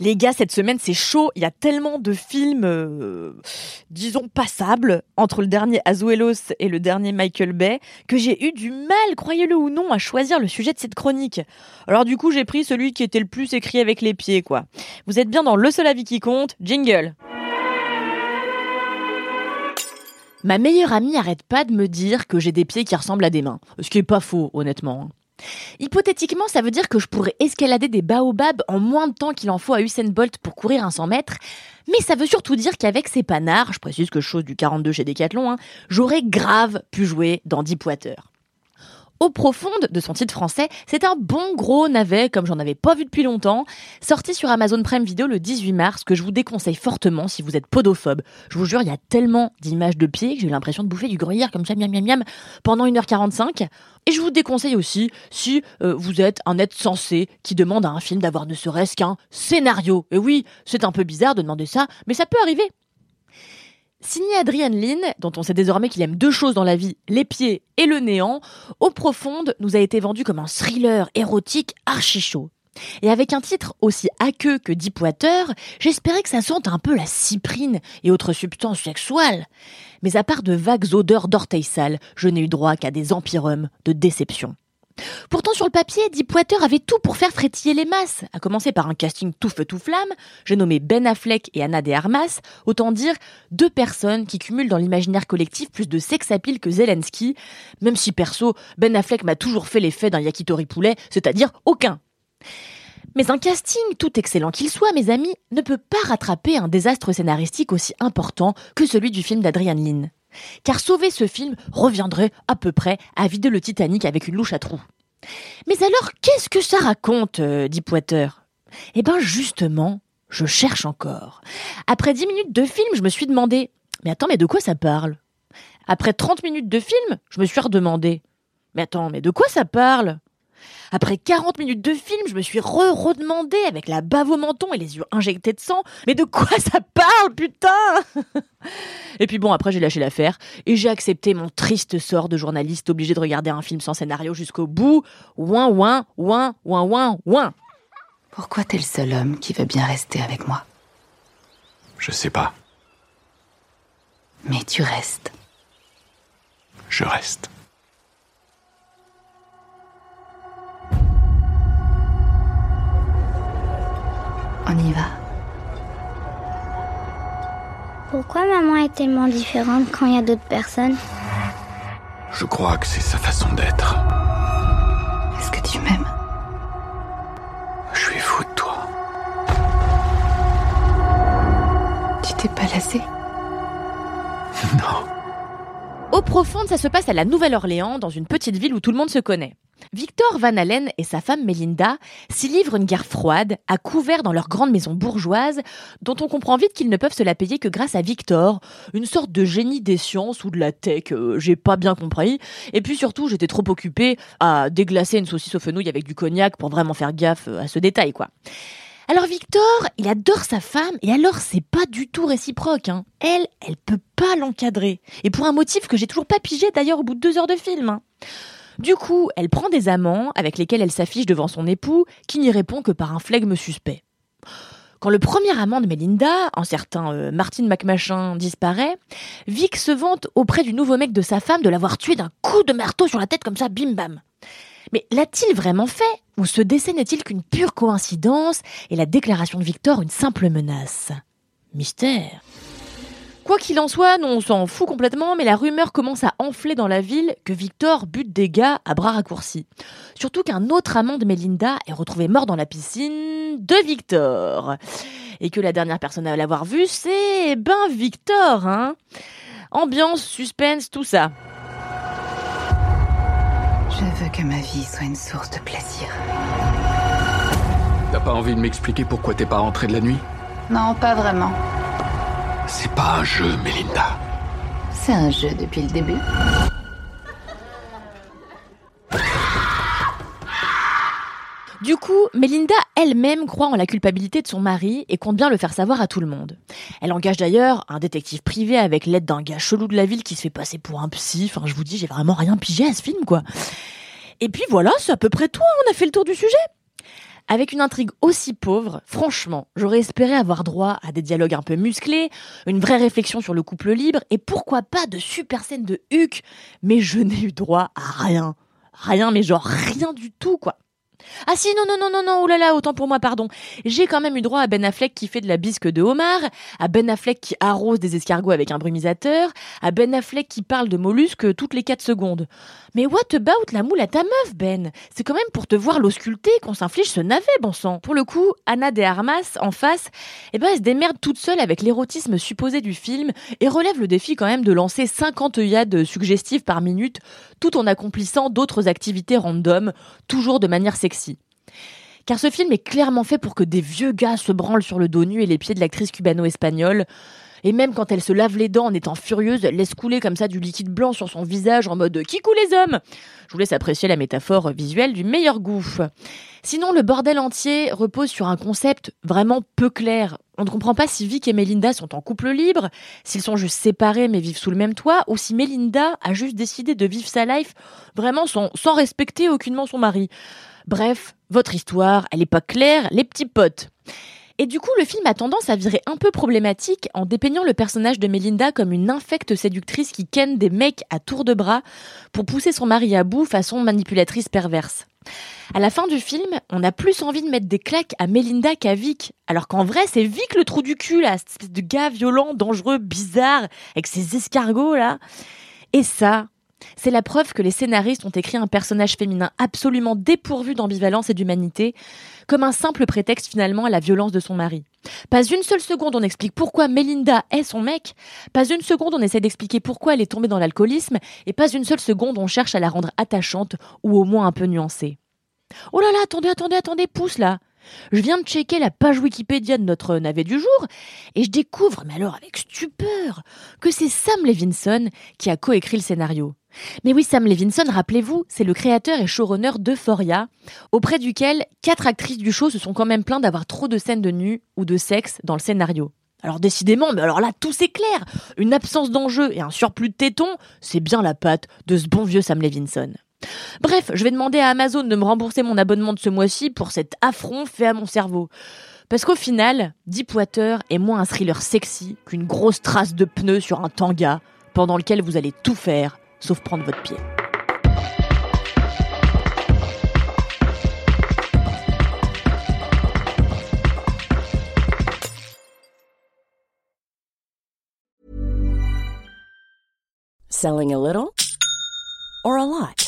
Les gars, cette semaine, c'est chaud. Il y a tellement de films, euh, disons, passables entre le dernier Azuelos et le dernier Michael Bay que j'ai eu du mal, croyez-le ou non, à choisir le sujet de cette chronique. Alors du coup, j'ai pris celui qui était le plus écrit avec les pieds, quoi. Vous êtes bien dans Le seul avis qui compte, jingle. Ma meilleure amie arrête pas de me dire que j'ai des pieds qui ressemblent à des mains. Ce qui est pas faux, honnêtement. Hypothétiquement, ça veut dire que je pourrais escalader des baobabs en moins de temps qu'il en faut à Usain Bolt pour courir un 100 mètres, mais ça veut surtout dire qu'avec ces panards, je précise que je chose du 42 chez Decathlon, hein, j'aurais grave pu jouer dans Deepwater. Au profonde de son titre français, c'est un bon gros navet comme j'en avais pas vu depuis longtemps, sorti sur Amazon Prime Video le 18 mars que je vous déconseille fortement si vous êtes podophobe. Je vous jure, il y a tellement d'images de pieds que j'ai eu l'impression de bouffer du gruyère comme ça miam miam miam pendant 1h45 et je vous déconseille aussi si euh, vous êtes un être sensé qui demande à un film d'avoir ne serait-ce qu'un scénario. Et oui, c'est un peu bizarre de demander ça, mais ça peut arriver. Signé Adrian Lynn, dont on sait désormais qu'il aime deux choses dans la vie, les pieds et le néant, Au Profonde nous a été vendu comme un thriller érotique archi chaud. Et avec un titre aussi aqueux que Deepwater, j'espérais que ça sente un peu la cyprine et autres substances sexuelles. Mais à part de vagues odeurs d'orteils sales, je n'ai eu droit qu'à des empirums de déception. Pourtant, sur le papier, Deepwater avait tout pour faire frétiller les masses, à commencer par un casting tout feu tout flamme. J'ai nommé Ben Affleck et Anna de Armas, autant dire deux personnes qui cumulent dans l'imaginaire collectif plus de sex que Zelensky, même si perso, Ben Affleck m'a toujours fait l'effet d'un yakitori poulet, c'est-à-dire aucun. Mais un casting, tout excellent qu'il soit, mes amis, ne peut pas rattraper un désastre scénaristique aussi important que celui du film d'Adrian Lynn. Car sauver ce film reviendrait à peu près à vider le Titanic avec une louche à trous. Mais alors, qu'est-ce que ça raconte, euh, Deepwater Eh ben justement, je cherche encore. Après dix minutes de film, je me suis demandé Mais attends, mais de quoi ça parle? Après trente minutes de film, je me suis redemandé Mais attends, mais de quoi ça parle? Après 40 minutes de film, je me suis re-redemandé avec la bave au menton et les yeux injectés de sang. Mais de quoi ça parle, putain? Et puis bon, après j'ai lâché l'affaire et j'ai accepté mon triste sort de journaliste obligé de regarder un film sans scénario jusqu'au bout. Ouin, ouin, ouin, ouin, ouin, ouin. Pourquoi t'es le seul homme qui veut bien rester avec moi? Je sais pas. Mais tu restes. Je reste. On y va. Pourquoi maman est tellement différente quand il y a d'autres personnes Je crois que c'est sa façon d'être. Est-ce que tu m'aimes? Je suis fou de toi. Tu t'es pas lassé Non. Au profonde, ça se passe à la Nouvelle-Orléans, dans une petite ville où tout le monde se connaît. Victor Van Allen et sa femme Melinda s'y livrent une guerre froide, à couvert dans leur grande maison bourgeoise, dont on comprend vite qu'ils ne peuvent se la payer que grâce à Victor, une sorte de génie des sciences ou de la tech, euh, j'ai pas bien compris. Et puis surtout, j'étais trop occupée à déglacer une saucisse au fenouil avec du cognac pour vraiment faire gaffe euh, à ce détail, quoi. Alors Victor, il adore sa femme et alors c'est pas du tout réciproque. Hein. Elle, elle peut pas l'encadrer. Et pour un motif que j'ai toujours pas pigé d'ailleurs au bout de deux heures de film. Hein. Du coup, elle prend des amants avec lesquels elle s'affiche devant son époux, qui n'y répond que par un flegme suspect. Quand le premier amant de Melinda, un certain euh, Martin McMachin, disparaît, Vic se vante auprès du nouveau mec de sa femme de l'avoir tué d'un coup de marteau sur la tête comme ça, bim bam. Mais l'a-t-il vraiment fait Ou ce décès n'est-il qu'une pure coïncidence et la déclaration de Victor une simple menace? Mystère. Quoi qu'il en soit, non, on s'en fout complètement, mais la rumeur commence à enfler dans la ville que Victor bute des gars à bras raccourcis. Surtout qu'un autre amant de Melinda est retrouvé mort dans la piscine de Victor. Et que la dernière personne à l'avoir vu, c'est ben Victor, hein. Ambiance, suspense, tout ça. Je veux que ma vie soit une source de plaisir. T'as pas envie de m'expliquer pourquoi t'es pas rentré de la nuit? Non, pas vraiment. C'est pas un jeu, Melinda. C'est un jeu depuis le début. Du coup, Melinda elle-même croit en la culpabilité de son mari et compte bien le faire savoir à tout le monde. Elle engage d'ailleurs un détective privé avec l'aide d'un gars chelou de la ville qui se fait passer pour un psy. Enfin, je vous dis, j'ai vraiment rien pigé à ce film, quoi. Et puis voilà, c'est à peu près tout, hein, on a fait le tour du sujet. Avec une intrigue aussi pauvre, franchement, j'aurais espéré avoir droit à des dialogues un peu musclés, une vraie réflexion sur le couple libre, et pourquoi pas de super scènes de Huck, mais je n'ai eu droit à rien. Rien, mais genre rien du tout, quoi. Ah si, non, non, non, non, non, oh là là, autant pour moi, pardon. J'ai quand même eu droit à Ben Affleck qui fait de la bisque de homard, à Ben Affleck qui arrose des escargots avec un brumisateur, à Ben Affleck qui parle de mollusques toutes les 4 secondes. Mais what about la moule à ta meuf, Ben? C'est quand même pour te voir l'ausculter qu'on s'inflige ce navet, bon sang. Pour le coup, Anna de Armas, en face, eh ben, elle se démerde toute seule avec l'érotisme supposé du film et relève le défi quand même de lancer 50 œillades suggestives par minute, tout en accomplissant d'autres activités random, toujours de manière Car ce film est clairement fait pour que des vieux gars se branlent sur le dos nu et les pieds de l'actrice cubano-espagnole. Et même quand elle se lave les dents en étant furieuse, laisse couler comme ça du liquide blanc sur son visage en mode Qui coule les hommes? Je vous laisse apprécier la métaphore visuelle du meilleur goût. Sinon, le bordel entier repose sur un concept vraiment peu clair. On ne comprend pas si Vic et Melinda sont en couple libre, s'ils sont juste séparés mais vivent sous le même toit, ou si Melinda a juste décidé de vivre sa life vraiment sans, sans respecter aucunement son mari. Bref, votre histoire, elle est pas claire, les petits potes. Et du coup, le film a tendance à virer un peu problématique en dépeignant le personnage de Melinda comme une infecte séductrice qui ken des mecs à tour de bras pour pousser son mari à bout façon manipulatrice perverse. À la fin du film, on a plus envie de mettre des claques à Melinda qu'à Vic, alors qu'en vrai, c'est Vic le trou du cul, là, cette espèce de gars violent, dangereux, bizarre, avec ses escargots, là. Et ça, c'est la preuve que les scénaristes ont écrit un personnage féminin absolument dépourvu d'ambivalence et d'humanité, comme un simple prétexte finalement à la violence de son mari. Pas une seule seconde on explique pourquoi Melinda est son mec, pas une seconde on essaie d'expliquer pourquoi elle est tombée dans l'alcoolisme, et pas une seule seconde on cherche à la rendre attachante ou au moins un peu nuancée. Oh là là, attendez, attendez, attendez, pousse là je viens de checker la page Wikipédia de notre navet du jour et je découvre, mais alors avec stupeur, que c'est Sam Levinson qui a coécrit le scénario. Mais oui, Sam Levinson, rappelez-vous, c'est le créateur et showrunner d'Euphoria, auprès duquel quatre actrices du show se sont quand même plaintes d'avoir trop de scènes de nu ou de sexe dans le scénario. Alors décidément, mais alors là, tout c'est clair Une absence d'enjeu et un surplus de tétons, c'est bien la patte de ce bon vieux Sam Levinson. Bref, je vais demander à Amazon de me rembourser mon abonnement de ce mois-ci pour cet affront fait à mon cerveau. Parce qu'au final, Deepwater est moins un thriller sexy qu'une grosse trace de pneus sur un tanga pendant lequel vous allez tout faire sauf prendre votre pied. Selling a little or a lot?